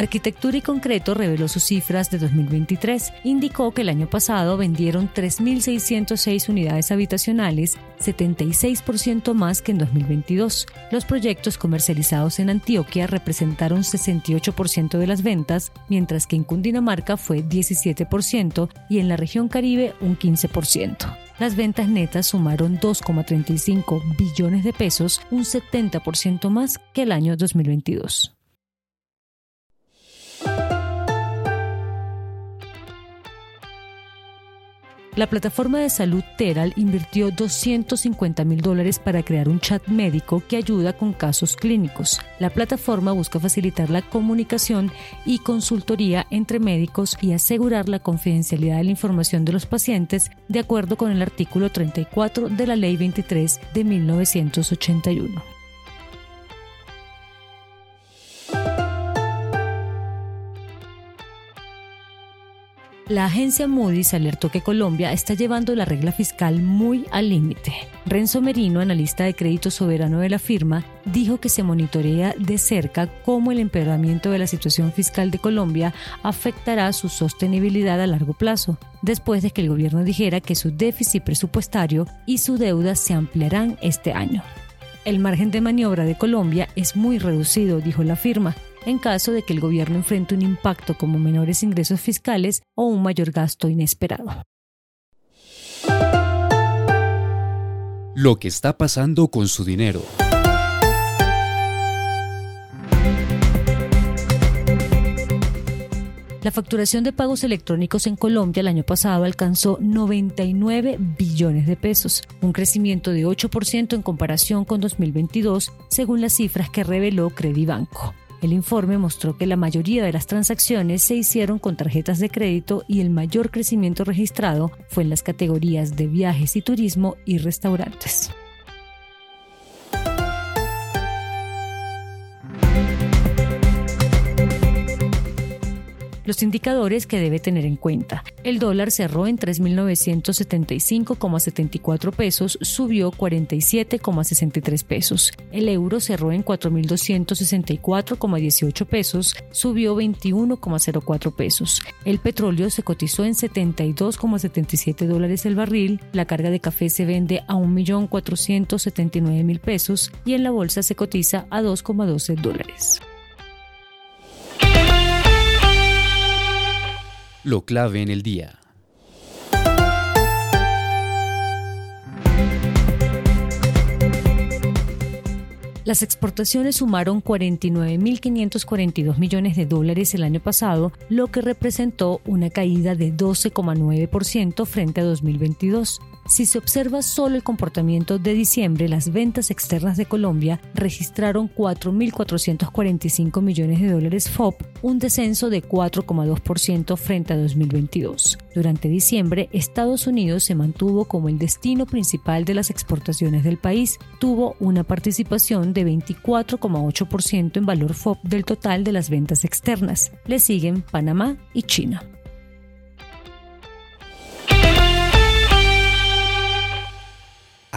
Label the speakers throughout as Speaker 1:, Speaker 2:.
Speaker 1: Arquitectura y Concreto reveló sus cifras de 2023. Indicó que el año pasado vendieron 3.606 unidades habitacionales, 76% más que en 2022. Los proyectos comercializados en Antioquia representaron 68% de las ventas, mientras que en Cundinamarca fue 17% y en la región Caribe un 15%. Las ventas netas sumaron 2,35 billones de pesos, un 70% más que el año 2022. La plataforma de salud Teral invirtió 250 mil dólares para crear un chat médico que ayuda con casos clínicos. La plataforma busca facilitar la comunicación y consultoría entre médicos y asegurar la confidencialidad de la información de los pacientes de acuerdo con el artículo 34 de la Ley 23 de 1981. La agencia Moody's alertó que Colombia está llevando la regla fiscal muy al límite. Renzo Merino, analista de crédito soberano de la firma, dijo que se monitorea de cerca cómo el empeoramiento de la situación fiscal de Colombia afectará su sostenibilidad a largo plazo, después de que el gobierno dijera que su déficit presupuestario y su deuda se ampliarán este año. El margen de maniobra de Colombia es muy reducido, dijo la firma, en caso de que el gobierno enfrente un impacto como menores ingresos fiscales o un mayor gasto inesperado.
Speaker 2: Lo que está pasando con su dinero.
Speaker 1: La facturación de pagos electrónicos en Colombia el año pasado alcanzó 99 billones de pesos, un crecimiento de 8% en comparación con 2022, según las cifras que reveló Credibanco. El informe mostró que la mayoría de las transacciones se hicieron con tarjetas de crédito y el mayor crecimiento registrado fue en las categorías de viajes y turismo y restaurantes. Los indicadores que debe tener en cuenta. El dólar cerró en 3.975,74 pesos, subió 47,63 pesos. El euro cerró en 4.264,18 pesos, subió 21,04 pesos. El petróleo se cotizó en 72,77 dólares el barril. La carga de café se vende a 1.479.000 pesos y en la bolsa se cotiza a 2,12 dólares.
Speaker 2: Lo clave en el día.
Speaker 1: Las exportaciones sumaron 49.542 millones de dólares el año pasado, lo que representó una caída de 12,9% frente a 2022. Si se observa solo el comportamiento de diciembre, las ventas externas de Colombia registraron 4.445 millones de dólares FOB, un descenso de 4,2% frente a 2022. Durante diciembre, Estados Unidos se mantuvo como el destino principal de las exportaciones del país, tuvo una participación de 24,8% en valor FOB del total de las ventas externas. Le siguen Panamá y China.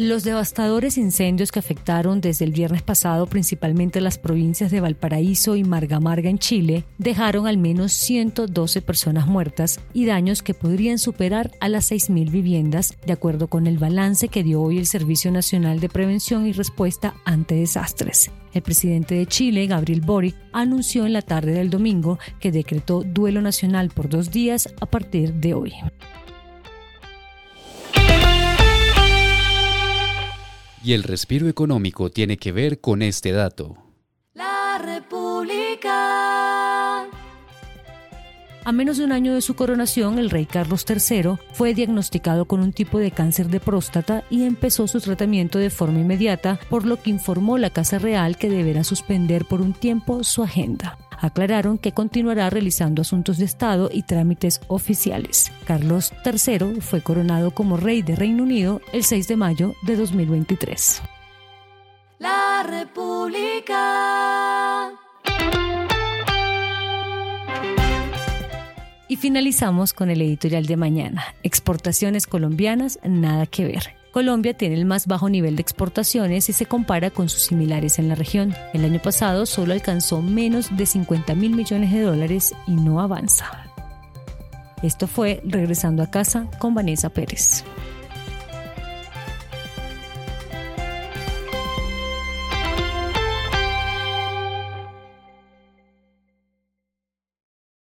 Speaker 1: Los devastadores incendios que afectaron desde el viernes pasado principalmente las provincias de Valparaíso y Marga Marga en Chile dejaron al menos 112 personas muertas y daños que podrían superar a las 6.000 viviendas, de acuerdo con el balance que dio hoy el Servicio Nacional de Prevención y Respuesta ante Desastres. El presidente de Chile, Gabriel Boric, anunció en la tarde del domingo que decretó duelo nacional por dos días a partir de hoy.
Speaker 2: Y el respiro económico tiene que ver con este dato.
Speaker 3: La República.
Speaker 1: A menos de un año de su coronación, el rey Carlos III fue diagnosticado con un tipo de cáncer de próstata y empezó su tratamiento de forma inmediata, por lo que informó la Casa Real que deberá suspender por un tiempo su agenda. Aclararon que continuará realizando asuntos de Estado y trámites oficiales. Carlos III fue coronado como rey de Reino Unido el 6 de mayo de 2023.
Speaker 3: La República.
Speaker 1: Y finalizamos con el editorial de mañana. Exportaciones colombianas, nada que ver. Colombia tiene el más bajo nivel de exportaciones si se compara con sus similares en la región. El año pasado solo alcanzó menos de 50 mil millones de dólares y no avanza. Esto fue Regresando a casa con Vanessa Pérez.